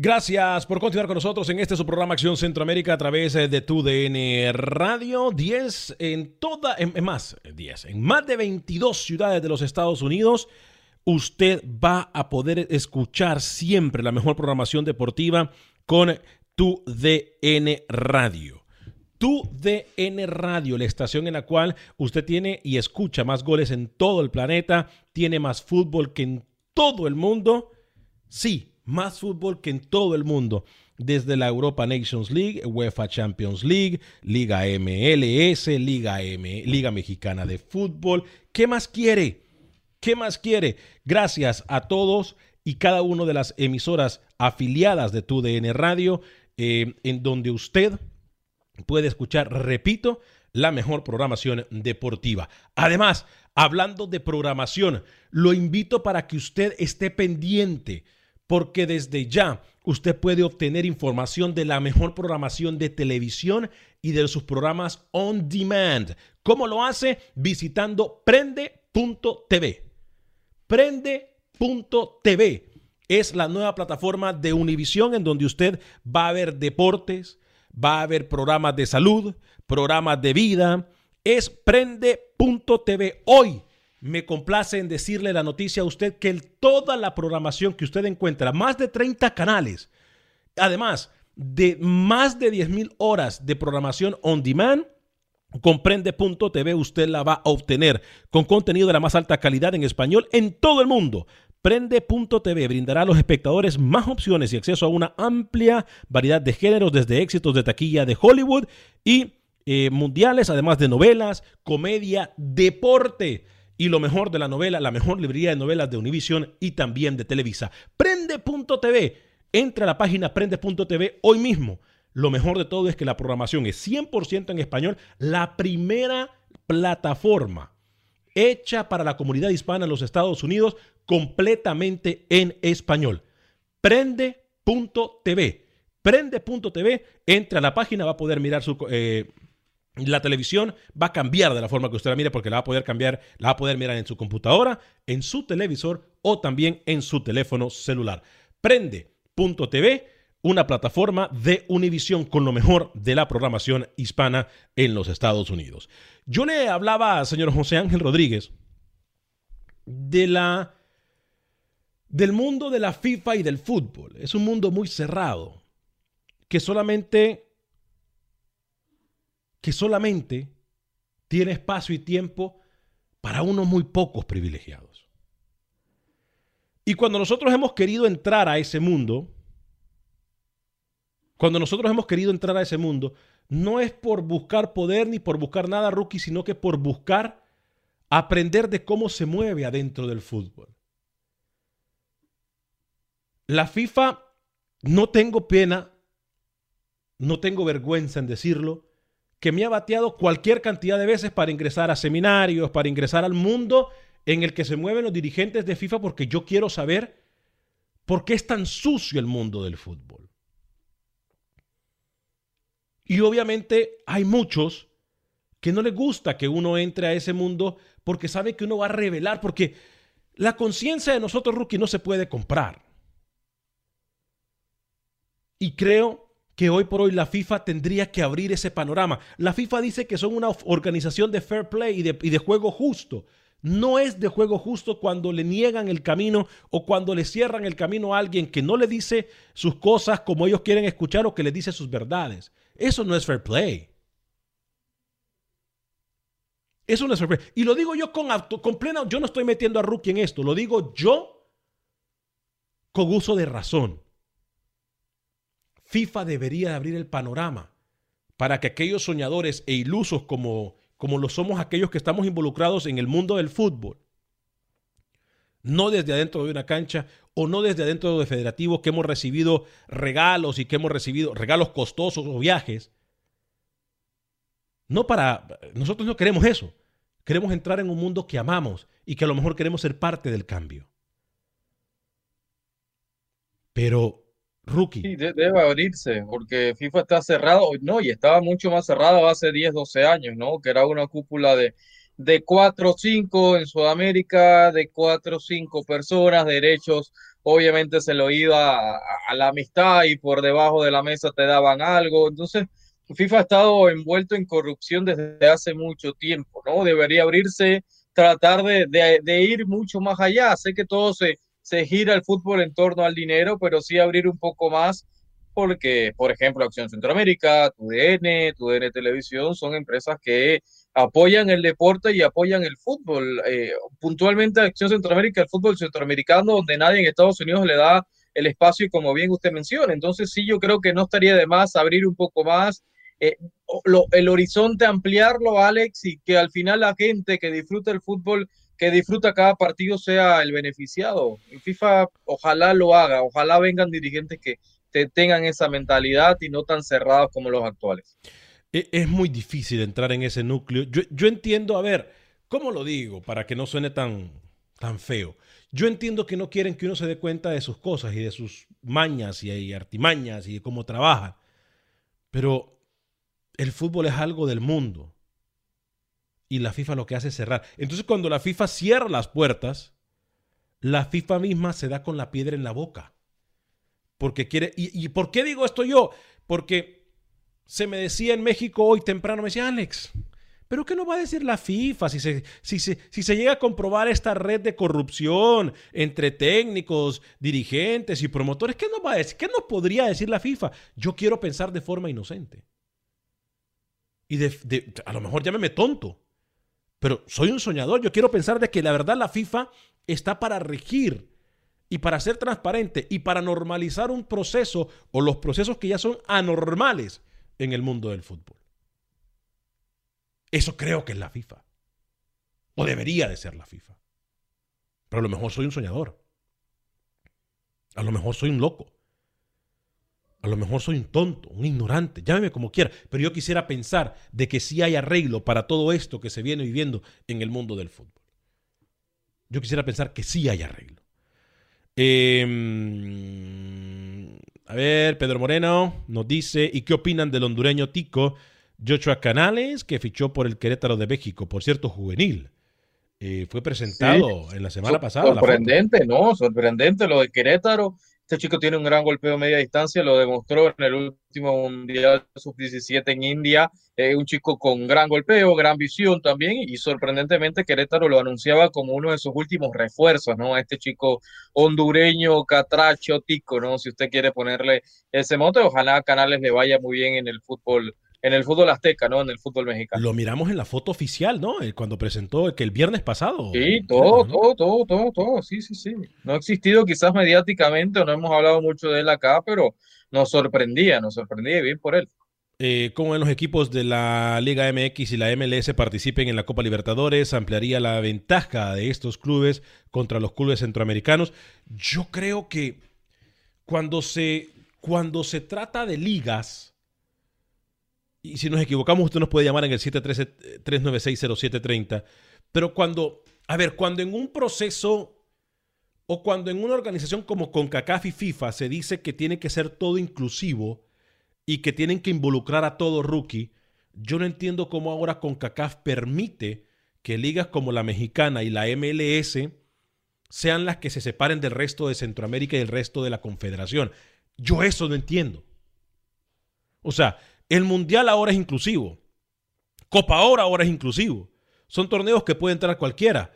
Gracias por continuar con nosotros en este su programa Acción Centroamérica a través eh, de tu DN Radio 10 en toda, más, 10, en más de 22 ciudades de los Estados Unidos. Usted va a poder escuchar siempre la mejor programación deportiva con tu DN Radio. Tu DN Radio, la estación en la cual usted tiene y escucha más goles en todo el planeta, tiene más fútbol que en todo el mundo. Sí, más fútbol que en todo el mundo, desde la Europa Nations League, UEFA Champions League, Liga MLS, Liga M, Liga Mexicana de Fútbol. ¿Qué más quiere? ¿Qué más quiere? Gracias a todos y cada una de las emisoras afiliadas de TUDN Radio, eh, en donde usted puede escuchar, repito, la mejor programación deportiva. Además, hablando de programación, lo invito para que usted esté pendiente porque desde ya usted puede obtener información de la mejor programación de televisión y de sus programas on demand. ¿Cómo lo hace? Visitando prende.tv. Prende.tv es la nueva plataforma de Univisión en donde usted va a ver deportes, va a ver programas de salud, programas de vida. Es prende.tv. Hoy me complace en decirle la noticia a usted que toda la programación que usted encuentra, más de 30 canales, además de más de 10 mil horas de programación on demand, comprende.tv usted la va a obtener con contenido de la más alta calidad en español en todo el mundo. Prende.tv brindará a los espectadores más opciones y acceso a una amplia variedad de géneros, desde éxitos de taquilla de Hollywood y eh, mundiales, además de novelas, comedia, deporte y lo mejor de la novela, la mejor librería de novelas de Univision y también de Televisa. Prende.tv. Entra a la página prende.tv hoy mismo. Lo mejor de todo es que la programación es 100% en español, la primera plataforma hecha para la comunidad hispana en los Estados Unidos completamente en español. Prende.tv. Prende.tv, entra a la página, va a poder mirar su, eh, la televisión va a cambiar de la forma que usted la mire porque la va a poder cambiar, la va a poder mirar en su computadora, en su televisor o también en su teléfono celular. Prende.tv, una plataforma de Univision con lo mejor de la programación hispana en los Estados Unidos. Yo le hablaba, señor José Ángel Rodríguez, de la del mundo de la FIFA y del fútbol. Es un mundo muy cerrado que solamente que solamente tiene espacio y tiempo para unos muy pocos privilegiados. Y cuando nosotros hemos querido entrar a ese mundo, Cuando nosotros hemos querido entrar a ese mundo, no es por buscar poder ni por buscar nada rookie, sino que por buscar aprender de cómo se mueve adentro del fútbol. La FIFA, no tengo pena, no tengo vergüenza en decirlo, que me ha bateado cualquier cantidad de veces para ingresar a seminarios, para ingresar al mundo en el que se mueven los dirigentes de FIFA, porque yo quiero saber por qué es tan sucio el mundo del fútbol. Y obviamente hay muchos que no les gusta que uno entre a ese mundo porque sabe que uno va a revelar, porque la conciencia de nosotros, rookie, no se puede comprar. Y creo que hoy por hoy la FIFA tendría que abrir ese panorama. La FIFA dice que son una organización de fair play y de, juego justo. No es de juego justo cuando le niegan el camino o cuando le cierran el camino a alguien que no le dice sus cosas como ellos quieren escuchar o que le dice sus verdades. Eso no es fair play. Eso no es fair play. Y lo digo yo con, con plena, yo no estoy metiendo a Rookie en esto, lo digo yo con uso de razón. FIFA debería abrir el panorama para que aquellos soñadores e ilusos como, como lo somos aquellos que estamos involucrados en el mundo del fútbol, no desde adentro de una cancha o no desde adentro de federativos que hemos recibido regalos y que hemos recibido regalos costosos o viajes. No para nosotros no queremos eso. Queremos entrar en un mundo que amamos y que a lo mejor queremos ser parte del cambio. Pero Rookie. Sí, debe abrirse, porque FIFA está cerrado, no, y estaba mucho más cerrado hace 10, 12 años, ¿no? Que era una cúpula de, de 4 o 5 en Sudamérica, de 4 o 5 personas, derechos, obviamente se lo iba a, la amistad y por debajo de la mesa te daban algo, entonces FIFA ha estado envuelto en corrupción desde hace mucho tiempo, ¿no? Debería abrirse, tratar de, de, de ir mucho más allá, sé que todo se se gira el fútbol en torno al dinero, pero sí abrir un poco más porque, por ejemplo, Acción Centroamérica, TUDN, TUDN Televisión son empresas que apoyan el deporte y apoyan el fútbol. Eh, puntualmente Acción Centroamérica, el fútbol centroamericano, donde nadie en Estados Unidos le da el espacio y como bien usted menciona. Entonces sí, yo creo que no estaría de más abrir un poco más eh, lo, el horizonte, ampliarlo, Alex, y que al final la gente que disfruta el fútbol que disfruta cada partido sea el beneficiado. En FIFA ojalá lo haga, ojalá vengan dirigentes que tengan esa mentalidad y no tan cerrados como los actuales. E, es muy difícil entrar en ese núcleo. Yo, yo entiendo, a ver, ¿cómo lo digo para que no suene tan, tan feo? Yo entiendo que no quieren que uno se dé cuenta de sus cosas y de sus mañas y artimañas y de cómo trabaja. Pero el fútbol es algo del mundo y la FIFA lo que hace es cerrar. Entonces cuando la FIFA cierra las puertas, la FIFA misma se da con la piedra en la boca. Porque quiere... ¿Y, por qué digo esto yo? Porque se me decía en México hoy temprano, me decía Alex, ¿pero qué nos va a decir la FIFA si se, si, si se llega a comprobar esta red de corrupción entre técnicos, dirigentes y promotores? ¿Qué nos va a decir? ¿Qué podría decir la FIFA? Yo quiero pensar de forma inocente. Y de, a lo mejor llámeme tonto, pero soy un soñador. Yo quiero pensar de que la verdad la FIFA está para regir y para ser transparente y para normalizar un proceso o los procesos que ya son anormales en el mundo del fútbol. Eso creo que es la FIFA. O debería de ser la FIFA. Pero a lo mejor soy un soñador. A lo mejor soy un loco. A lo mejor soy un tonto, un ignorante, llámeme como quiera, pero yo quisiera pensar de que sí hay arreglo para todo esto que se viene viviendo en el mundo del fútbol. Yo quisiera pensar que sí hay arreglo. Em, a ver, Pedro Moreno nos dice, ¿y qué opinan del hondureño tico Joshua Canales, que fichó por el Querétaro de México, por cierto, juvenil? Eh, fue presentado en la semana pasada. Sorprendente, ¿no? Sorprendente lo de Querétaro. Este chico tiene un gran golpeo a media distancia, lo demostró en el último Mundial Sub-17 en India. Un chico con gran golpeo, gran visión también, y sorprendentemente Querétaro lo anunciaba como uno de sus últimos refuerzos, ¿no? Este chico hondureño, catracho, tico, ¿no? Si usted quiere ponerle ese mote, ojalá a Canales le vaya muy bien en el fútbol en el fútbol azteca, ¿no? En el fútbol mexicano. Lo miramos en la foto oficial, ¿no? Eh, cuando presentó que el viernes pasado. Sí, todo, todo, todo, todo, todo, sí, sí, sí. No ha existido quizás mediáticamente, no hemos hablado mucho de él acá, pero nos sorprendía, nos sorprendía bien por él. Eh, cómo en los equipos de la Liga MX y la MLS participen en la Copa Libertadores, ampliaría la ventaja de estos clubes contra los clubes centroamericanos. Yo creo que cuando se, cuando se trata de ligas, y si nos equivocamos, usted nos puede llamar en el 713-396-0730, pero cuando, a ver, cuando en un proceso o cuando en una organización como CONCACAF y FIFA se dice que tiene que ser todo inclusivo, y que tienen que involucrar a todo rookie, yo no entiendo cómo ahora CONCACAF permite que ligas como la mexicana y la MLS sean las que se separen del resto de Centroamérica y del resto de la Confederación. Yo eso no entiendo. O sea, el Mundial ahora es inclusivo. Copa Oro ahora es inclusivo. Son torneos que puede entrar cualquiera.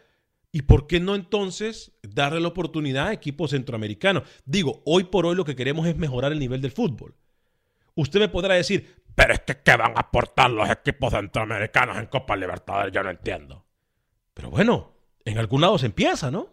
¿Y por qué no entonces darle la oportunidad a equipos centroamericanos? Digo, hoy por hoy lo que queremos es mejorar el nivel del fútbol. Usted me podrá decir, pero es que ¿qué van a aportar los equipos centroamericanos en Copa Libertadores? Yo no entiendo. Pero bueno, en algún lado se empieza, ¿no?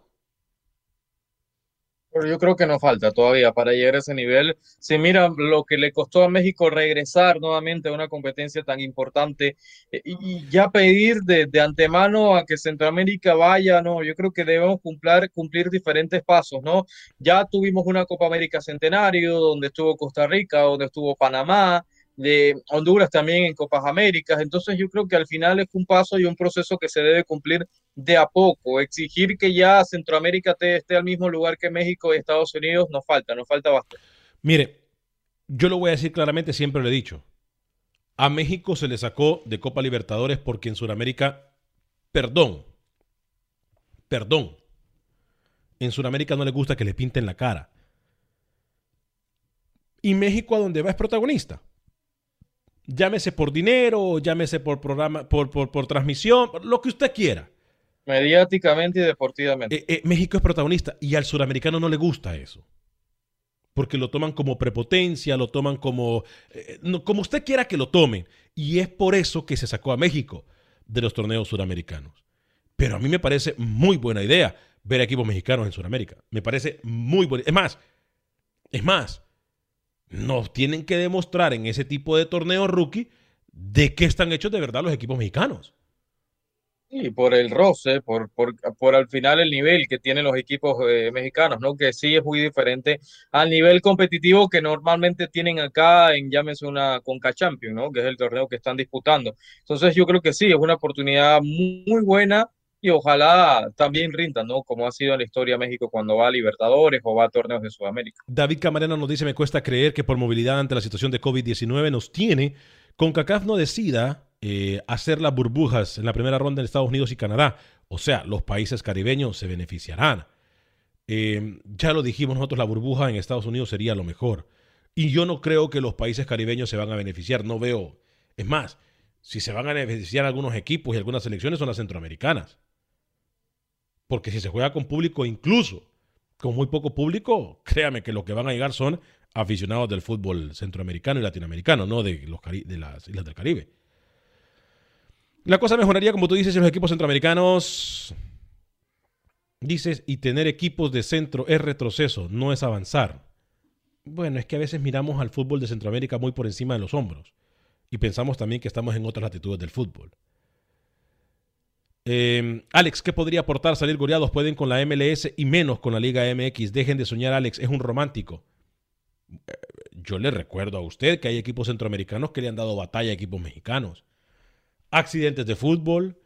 Pero yo creo que nos falta todavía para llegar a ese nivel. Si mira lo que le costó a México regresar nuevamente a una competencia tan importante eh, y, ya pedir de, antemano a que Centroamérica vaya, no, yo creo que debemos cumplir, cumplir diferentes pasos, ¿no? Ya tuvimos una Copa América Centenario donde estuvo Costa Rica, donde estuvo Panamá, de Honduras también en Copas Américas. Entonces yo creo que al final es un paso y un proceso que se debe cumplir de a poco. Exigir que ya Centroamérica esté al mismo lugar que México y Estados Unidos nos falta, nos falta bastante. Mire, yo lo voy a decir claramente, siempre lo he dicho. A México se le sacó de Copa Libertadores porque en Sudamérica, perdón, perdón, en Sudamérica no le gusta que le pinten la cara. Y México a donde va es protagonista. Llámese por dinero, llámese por programa, por, por, transmisión, lo que usted quiera. Mediáticamente y deportivamente. Eh, eh, México es protagonista y al suramericano no le gusta eso. Porque lo toman como prepotencia, lo toman como. Eh, como usted quiera que lo tomen. Y es por eso que se sacó a México de los torneos suramericanos. Pero a mí me parece muy buena idea ver equipos mexicanos en Sudamérica. Me parece muy buena. Es más, es más, nos tienen que demostrar en ese tipo de torneo rookie de qué están hechos de verdad los equipos mexicanos. Y por el roce, por, por, por, al final el nivel que tienen los equipos eh, mexicanos, ¿no? Que sí es muy diferente al nivel competitivo que normalmente tienen acá en, llámese una Conca Champions, ¿no? Que es el torneo que están disputando. Entonces yo creo que sí, es una oportunidad muy buena y ojalá también rindan, ¿no? Como ha sido en la historia de México cuando va a Libertadores o va a torneos de Sudamérica. David Camarena nos dice, me cuesta creer que por movilidad ante la situación de COVID-19 nos tiene, con CACAF no decida eh, hacer las burbujas en la primera ronda en Estados Unidos y Canadá. O sea, los países caribeños se beneficiarán. Eh, ya lo dijimos nosotros, la burbuja en Estados Unidos sería lo mejor. Y yo no creo que los países caribeños se van a beneficiar, no veo. Es más, si se van a beneficiar algunos equipos y algunas selecciones son las centroamericanas. Porque si se juega con público, incluso con muy poco público, créame que lo que van a llegar son aficionados del fútbol centroamericano y latinoamericano, no de, los de las islas del Caribe. La cosa mejoraría, como tú dices, si los equipos centroamericanos, dices, y tener equipos de centro es retroceso, no es avanzar. Bueno, es que a veces miramos al fútbol de Centroamérica muy por encima de los hombros y pensamos también que estamos en otras latitudes del fútbol. Em, Alex, ¿qué podría aportar salir goleados? Pueden con la MLS y menos con la Liga MX. Dejen de soñar, Alex, es un romántico. Eh, yo le recuerdo a usted que hay equipos centroamericanos que le han dado batalla a equipos mexicanos. Accidentes de fútbol.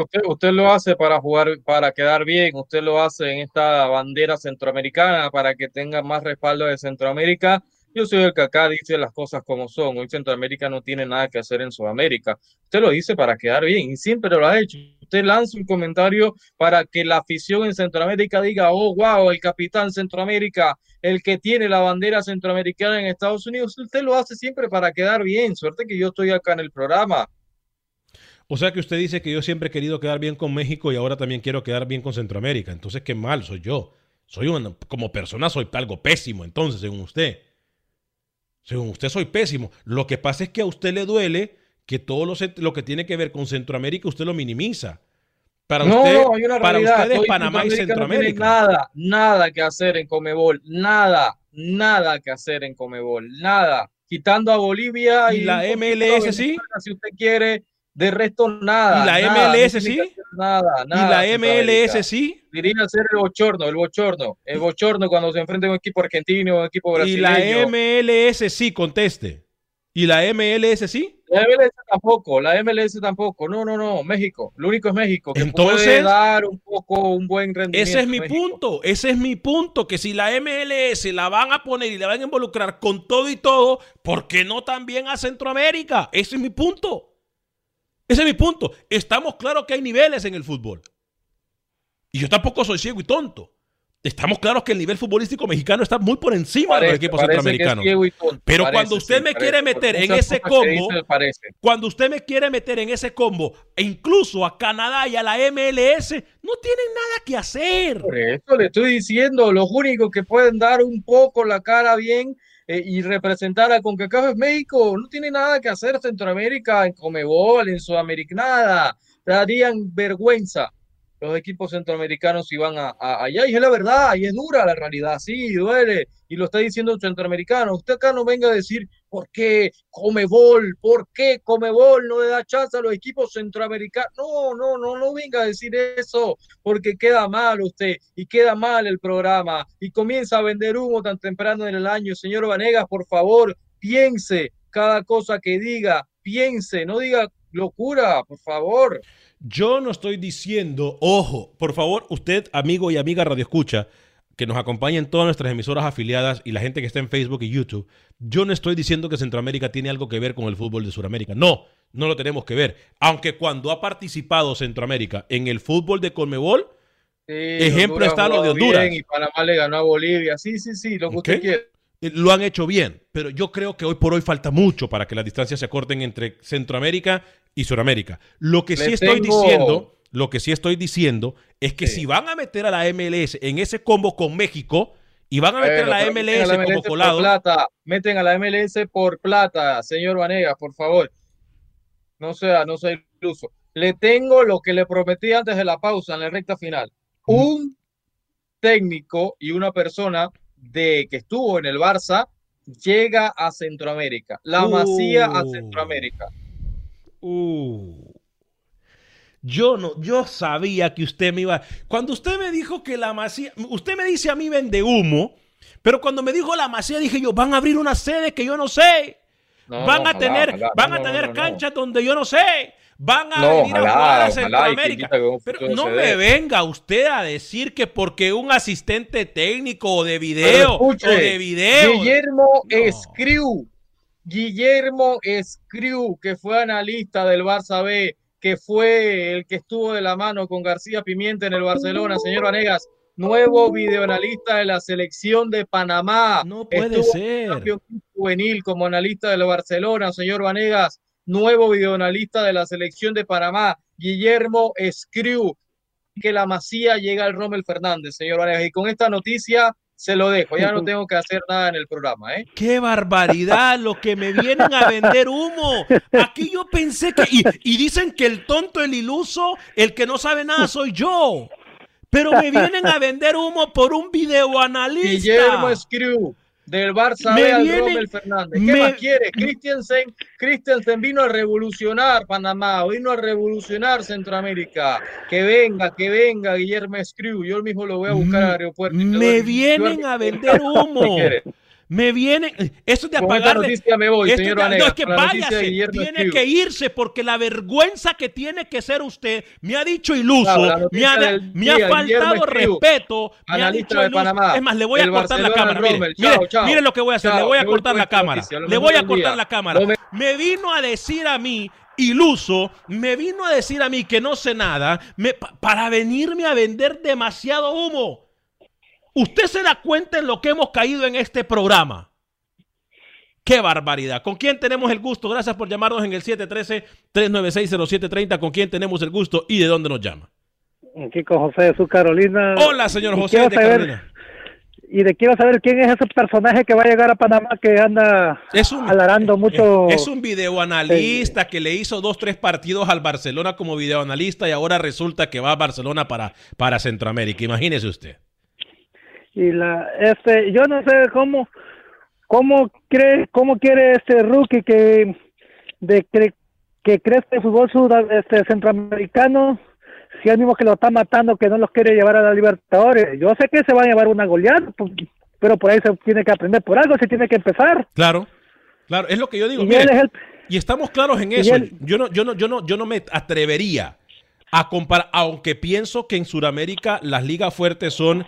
usted, usted, lo hace para jugar, para quedar bien. Usted lo hace en esta bandera centroamericana para que tenga más respaldo de Centroamérica yo soy el que acá dice las cosas como son. Hoy Centroamérica no tiene nada que hacer en Sudamérica. Usted lo dice para quedar bien y siempre lo ha hecho. Usted lanza un comentario para que la afición en Centroamérica diga, oh, wow, el capitán Centroamérica, el que tiene la bandera centroamericana en Estados Unidos. Usted lo hace siempre para quedar bien. Suerte que yo estoy acá en el programa. O sea que usted dice que yo siempre he querido quedar bien con México y ahora también quiero quedar bien con Centroamérica. Entonces, qué mal soy yo. Soy como persona, soy algo pésimo, entonces, según usted. Según usted soy pésimo. Lo que pasa es que a usted le duele que todo lo, lo que tiene que ver con Centroamérica usted lo minimiza. Para no, usted, no, hay una para ustedes Panamá y Centroamérica no nada, nada que hacer en Comebol. Nada, nada que hacer en Comebol. Nada. Quitando a Bolivia y, ¿Y la MLS sí? Si usted quiere, de resto nada. ¿Y la nada, MLS sí? hacer Nada, ¿Y nada. la. MLS sí? Diría ser el bochorno, el bochorno. El bochorno cuando se enfrenta a un equipo argentino o un equipo ¿Y brasileño. la MLS sí? Conteste. ¿Y la MLS sí? La MLS tampoco, la MLS tampoco. No, no, no. México. Lo único es México. Que puede Entonces, dar un poco un buen rendimiento. Ese es mi México. punto, ese es mi punto, que si la MLS la van a poner y la van a involucrar con todo y todo, ¿por qué no también a Centroamérica? Ese es mi punto. Ese es mi punto. Estamos claros que hay niveles en el fútbol. Y yo tampoco soy ciego y tonto. Estamos claros que el nivel futbolístico mexicano está muy por encima de los Parece- equipos parece centroamericanos. Pero parece, cuando usted sí, me parece, quiere meter en ese combo, parece. cuando usted me quiere meter en ese combo, e incluso a Canadá y a la MLS, no tienen nada que hacer. Por eso le estoy diciendo, los únicos que pueden dar un poco la cara bien eh, y representar a CONCACAF es México. No tiene nada que hacer Centroamérica en Comebol, en Sudamérica, nada. Darían vergüenza los equipos centroamericanos si van a, a- allá. Y es la verdad, y es dura la realidad, sí, duele. Y lo está diciendo un centroamericano. Usted acá no venga a decir por qué Comebol, por qué Comebol no le da chance a los equipos centroamericanos. No, no, no, no venga a decir eso porque queda mal usted y queda mal el programa y comienza a vender humo tan temprano en el año. Señor Vanegas, por favor, piense cada cosa que diga, piense, no diga locura, por favor. Yo no estoy diciendo, ojo, por favor, usted, amigo y amiga Radio Escucha, que nos acompaña en todas nuestras emisoras afiliadas y la gente que está en Facebook y YouTube, yo no estoy diciendo que Centroamérica tiene algo que ver con el fútbol de Sudamérica. No, no lo tenemos que ver. Aunque cuando ha participado Centroamérica en el fútbol de Conmebol, Sí, Ejemplo Honduras está lo de bien Honduras. Y Panamá le ganó a Bolivia. Sí, sí, sí, lo que usted quiere. Eh, lo han hecho bien, pero yo creo que hoy por hoy falta mucho para que las distancias se acorten entre Centroamérica y Sudamérica. Lo que Le sí estoy tengo- diciendo, lo que sí estoy diciendo es que si van a meter a la MLS en ese combo con México y van a meter a la MLS, a la como por colado, plata, meten a la MLS por plata, señor Vanegas, por favor. No sea, no sea iluso. Le tengo lo que le prometí antes de la pausa en la recta final. Un técnico y una persona de que estuvo en el Barça llega a Centroamérica. La Masía a Uh. Centroamérica. Uh. Yo no, yo sabía que usted me iba. Cuando usted me dijo que la masía, usted me dice a mí vende humo, pero cuando me dijo la masía dije yo, van a abrir una sede que yo no sé. No, van no, a ojalá, tener, ojalá. van a no, tener canchas donde yo no sé. Van a No, venir a jugar a Centroamérica. Pero no me venga usted a decir que porque un asistente técnico o de video escuche, o de video. Guillermo No. Escriu, Guillermo Escriu, que fue analista del Barça B, que fue el que estuvo de la mano con García Pimienta en el Barcelona, señor Vanegas, nuevo videoanalista de la selección de Panamá. No puede Estuvo ser. juvenil como analista del Barcelona, señor Vanegas, nuevo videoanalista de la selección de Panamá, Guillermo Escriu, que la Masía llega al Rommel Fernández, señor Vanegas. Y con esta noticia se lo dejo, ya no tengo que hacer nada en el programa, ¿eh? ¡Qué barbaridad! Lo que me vienen a vender humo. Aquí yo pensé que. Y, y dicen que el tonto, el iluso, el que no sabe nada soy yo. Pero me vienen a vender humo por un videoanalista. Guillermo Escriu, del Barça B al viene- Rommel Fernández. ¿Qué me- más quiere? Christiansen, Christiansen vino a revolucionar Panamá, vino a revolucionar Centroamérica. Que venga, que venga Guillermo Escriu. Yo mismo lo voy a buscar al aeropuerto. y te Me vienen a vender humo. Me vienen. Eso de Con esta apagarle. noticia me voy, esto señor de- no, es que váyase. Tiene que irse porque la vergüenza que tiene que ser usted me ha dicho iluso, Claro, me ha, del me ha día, faltado respeto, me ha dicho de iluso. Panamá, Es más, le voy a cortar la cámara. Mire, mire, Chao, chao. mire lo que voy a hacer. Chao, le voy a cortar la cámara. Le voy a cortar la cámara. Me- Me vino a decir a mí iluso, me vino a decir a mí que no sé nada, me- pa- para venirme a vender demasiado humo. Usted se da cuenta en lo que hemos caído en este programa. Qué barbaridad. ¿Con quién tenemos el gusto? Gracias por llamarnos en el 713-396-0730. ¿Con quién tenemos el gusto y de dónde nos llama? Aquí con José de su Carolina. Hola, señor José de saber- Carolina. y de quiero saber quién es ese personaje que va a llegar a Panamá que anda es un, alarando mucho. Es un videoanalista que le hizo dos, tres partidos al Barcelona como videoanalista y ahora resulta que va a Barcelona para, para Centroamérica. Imagínese usted. Y la, este, yo no sé cómo, cómo cree, cómo quiere este rookie que, de, que, que crezca el fútbol sud, este, centroamericano si es mismo que lo está matando, que no los quiere llevar a la Libertadores. Yo sé que se va a llevar una goleada, pues, pero por ahí se tiene que aprender, por algo se tiene que empezar. Claro, claro, es lo que yo digo. Y, y estamos claros en eso. yo no, yo no, yo no, yo no me atrevería a comparar, aunque pienso que en Sudamérica las ligas fuertes son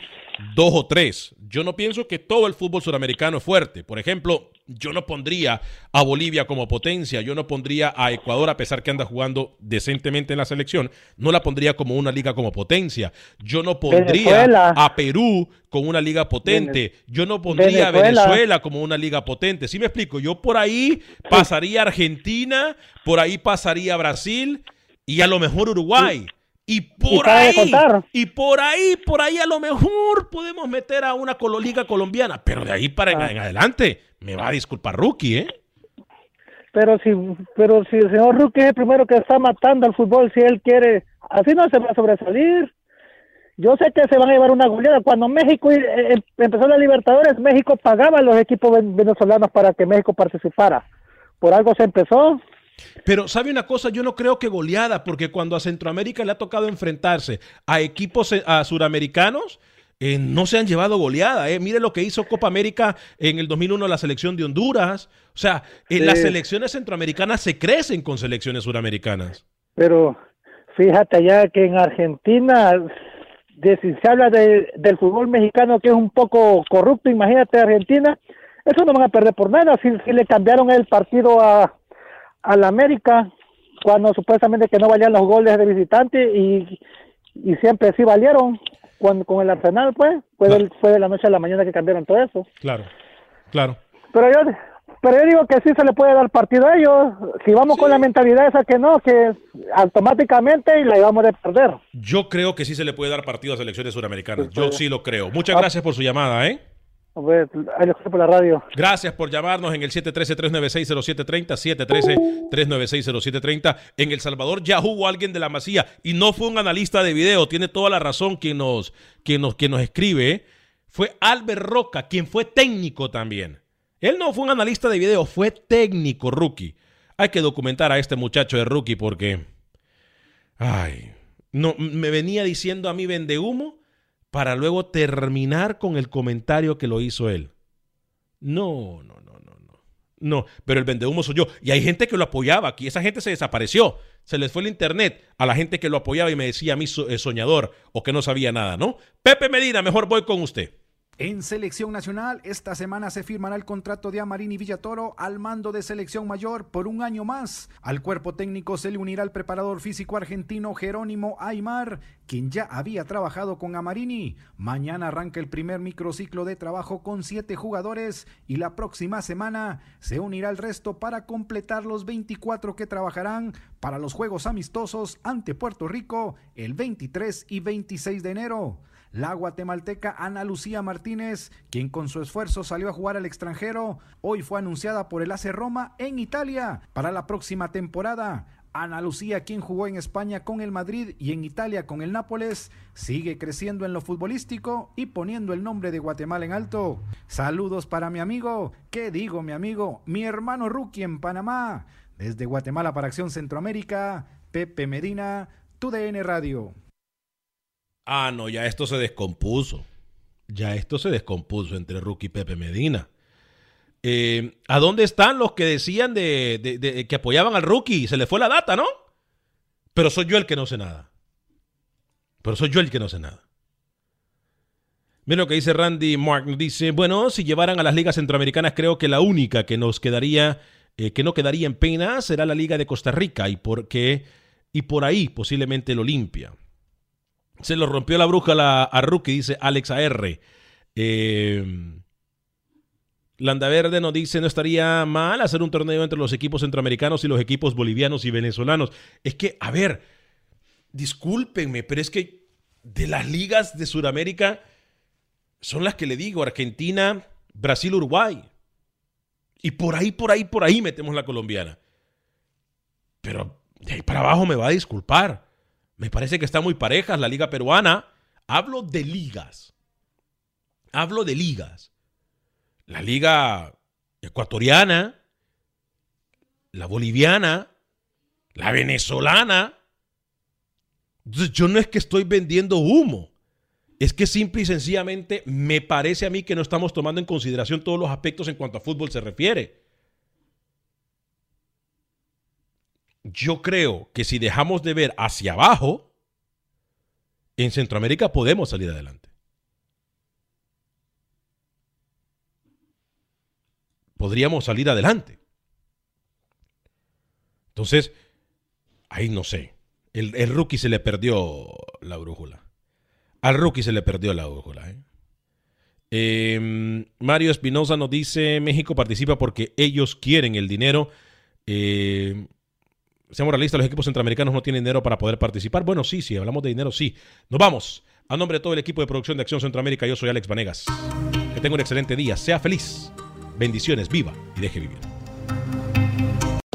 dos o tres. Yo no pienso que todo el fútbol suramericano es fuerte. Por ejemplo, yo no pondría a Bolivia como potencia, yo no pondría a Ecuador, a pesar que anda jugando decentemente en la selección, no la pondría como una liga como potencia. Yo no pondría a Perú con una liga potente, yo no pondría a Venezuela como una liga potente. ¿Sí me explico? Yo por ahí pasaría a Argentina, por ahí pasaría a Brasil y a lo mejor Uruguay. Y por ahí, y por ahí, por ahí a lo mejor podemos meter a una liga colombiana, pero de ahí para en ah. adelante, me va a disculpar Rookie, ¿eh? Pero si, pero si el señor Rookie es el primero que está matando al fútbol, si él quiere, así no se va a sobresalir. Yo sé que se van a llevar una goleada. Cuando México eh, eh, empezó la Libertadores, México pagaba a los equipos venezolanos para que México participara. Por algo se empezó. Pero sabe una cosa, yo no creo que goleada, porque cuando a Centroamérica le ha tocado enfrentarse a equipos eh, a suramericanos, eh, no se han llevado goleada. Eh. Mire lo que hizo Copa América en el 2001 la selección de Honduras. O sea, en las selecciones centroamericanas se crecen con selecciones suramericanas. Pero fíjate ya que en Argentina, de, si se habla del fútbol mexicano que es un poco corrupto, imagínate Argentina, eso no van a perder por nada. Si, si le cambiaron el partido a, al América cuando supuestamente que no valían los goles de visitante y, y siempre sí valieron cuando con el Arsenal pues fue, fue de la noche a la mañana que cambiaron todo eso. Claro claro. Pero yo pero yo digo que sí se le puede dar partido a ellos. Si vamos con la mentalidad esa que no que automáticamente y la íbamos a perder. Yo creo que sí se le puede dar partido a selecciones suramericanas. Yo sí lo creo. Muchas gracias por su llamada eh Gracias por llamarnos en el 713-396-0730, 713-396-0730. En El Salvador ya hubo alguien de la Masía y no fue un analista de video, tiene toda la razón quien nos, quien nos, quien nos escribe. Fue Albert Roca, quien fue técnico también. Él no fue un analista de video, fue técnico, rookie. Hay que documentar a este muchacho de rookie porque... Ay, no, me venía diciendo a mí vende humo para luego terminar con el comentario que lo hizo él. No, no, no, no, no. No, pero el vendehumo soy yo. Y hay gente que lo apoyaba aquí. Esa gente se desapareció. Se les fue el internet a la gente que lo apoyaba y me decía a mí eh, soñador o que no sabía nada, ¿no? Pepe Medina, mejor voy con usted. En selección nacional, esta semana se firmará el contrato de Amarini Villatoro al mando de selección mayor por un año más. Al cuerpo técnico se le unirá el preparador físico argentino Jerónimo Aymar, quien ya había trabajado con Amarini. Mañana arranca el primer microciclo de trabajo con siete jugadores y la próxima semana se unirá el resto para completar los 24 que trabajarán para los Juegos Amistosos ante Puerto Rico el 23 y 26 de enero. La guatemalteca Ana Lucía Martínez, quien con su esfuerzo salió a jugar al extranjero, hoy fue anunciada por el AC Roma en Italia para la próxima temporada. Ana Lucía, quien jugó en España con el Madrid y en Italia con el Nápoles, sigue creciendo en lo futbolístico y poniendo el nombre de Guatemala en alto. Saludos para mi amigo, ¿qué digo mi amigo? Mi hermano Rookie en Panamá. Desde Guatemala para Acción Centroamérica, Pepe Medina, TUDN Radio. Ah, no, ya esto se descompuso. Ya esto se descompuso entre Rookie y Pepe Medina. Eh, ¿A dónde están los que decían de, que apoyaban al Rookie? Se le fue la data, ¿no? Pero soy yo el que no sé nada. Pero soy yo el que no sé nada. Mira lo que dice Randy Mark. Dice, bueno, si llevaran a las ligas centroamericanas, creo que la única que nos quedaría, eh, que no quedaría en pena será la Liga de Costa Rica y, y por ahí posiblemente el Olimpia. Se lo rompió la bruja a Rookie, dice Alex AR. Eh, Landaverde nos dice, no estaría mal hacer un torneo entre los equipos centroamericanos y los equipos bolivianos y venezolanos. Es que, a ver, discúlpenme, pero es que de las ligas de Sudamérica, son las que le digo, Argentina, Brasil, Uruguay. Y por ahí, por ahí, por ahí metemos la colombiana. Pero de ahí para abajo me va a disculpar. Me parece que está muy parejas la liga peruana. Hablo de ligas. Hablo de ligas. La liga ecuatoriana, la boliviana, la venezolana. Yo no es que estoy vendiendo humo. Es que simple y sencillamente me parece a mí que no estamos tomando en consideración todos los aspectos en cuanto a fútbol se refiere. Yo creo que si dejamos de ver hacia abajo, en Centroamérica podemos salir adelante. Podríamos salir adelante. Entonces, ahí no sé. El, el rookie se le perdió la brújula. Al rookie se le perdió la brújula. ¿eh? Em, Mario Espinosa nos dice, México participa porque ellos quieren el dinero. Eh, seamos realistas, los equipos centroamericanos no tienen dinero para poder participar. Bueno, sí, sí, hablamos de dinero, sí. Nos vamos. A nombre de todo el equipo de producción de Acción Centroamérica, yo soy Alex Vanegas. Que tenga un excelente día, sea feliz, bendiciones, viva y deje vivir.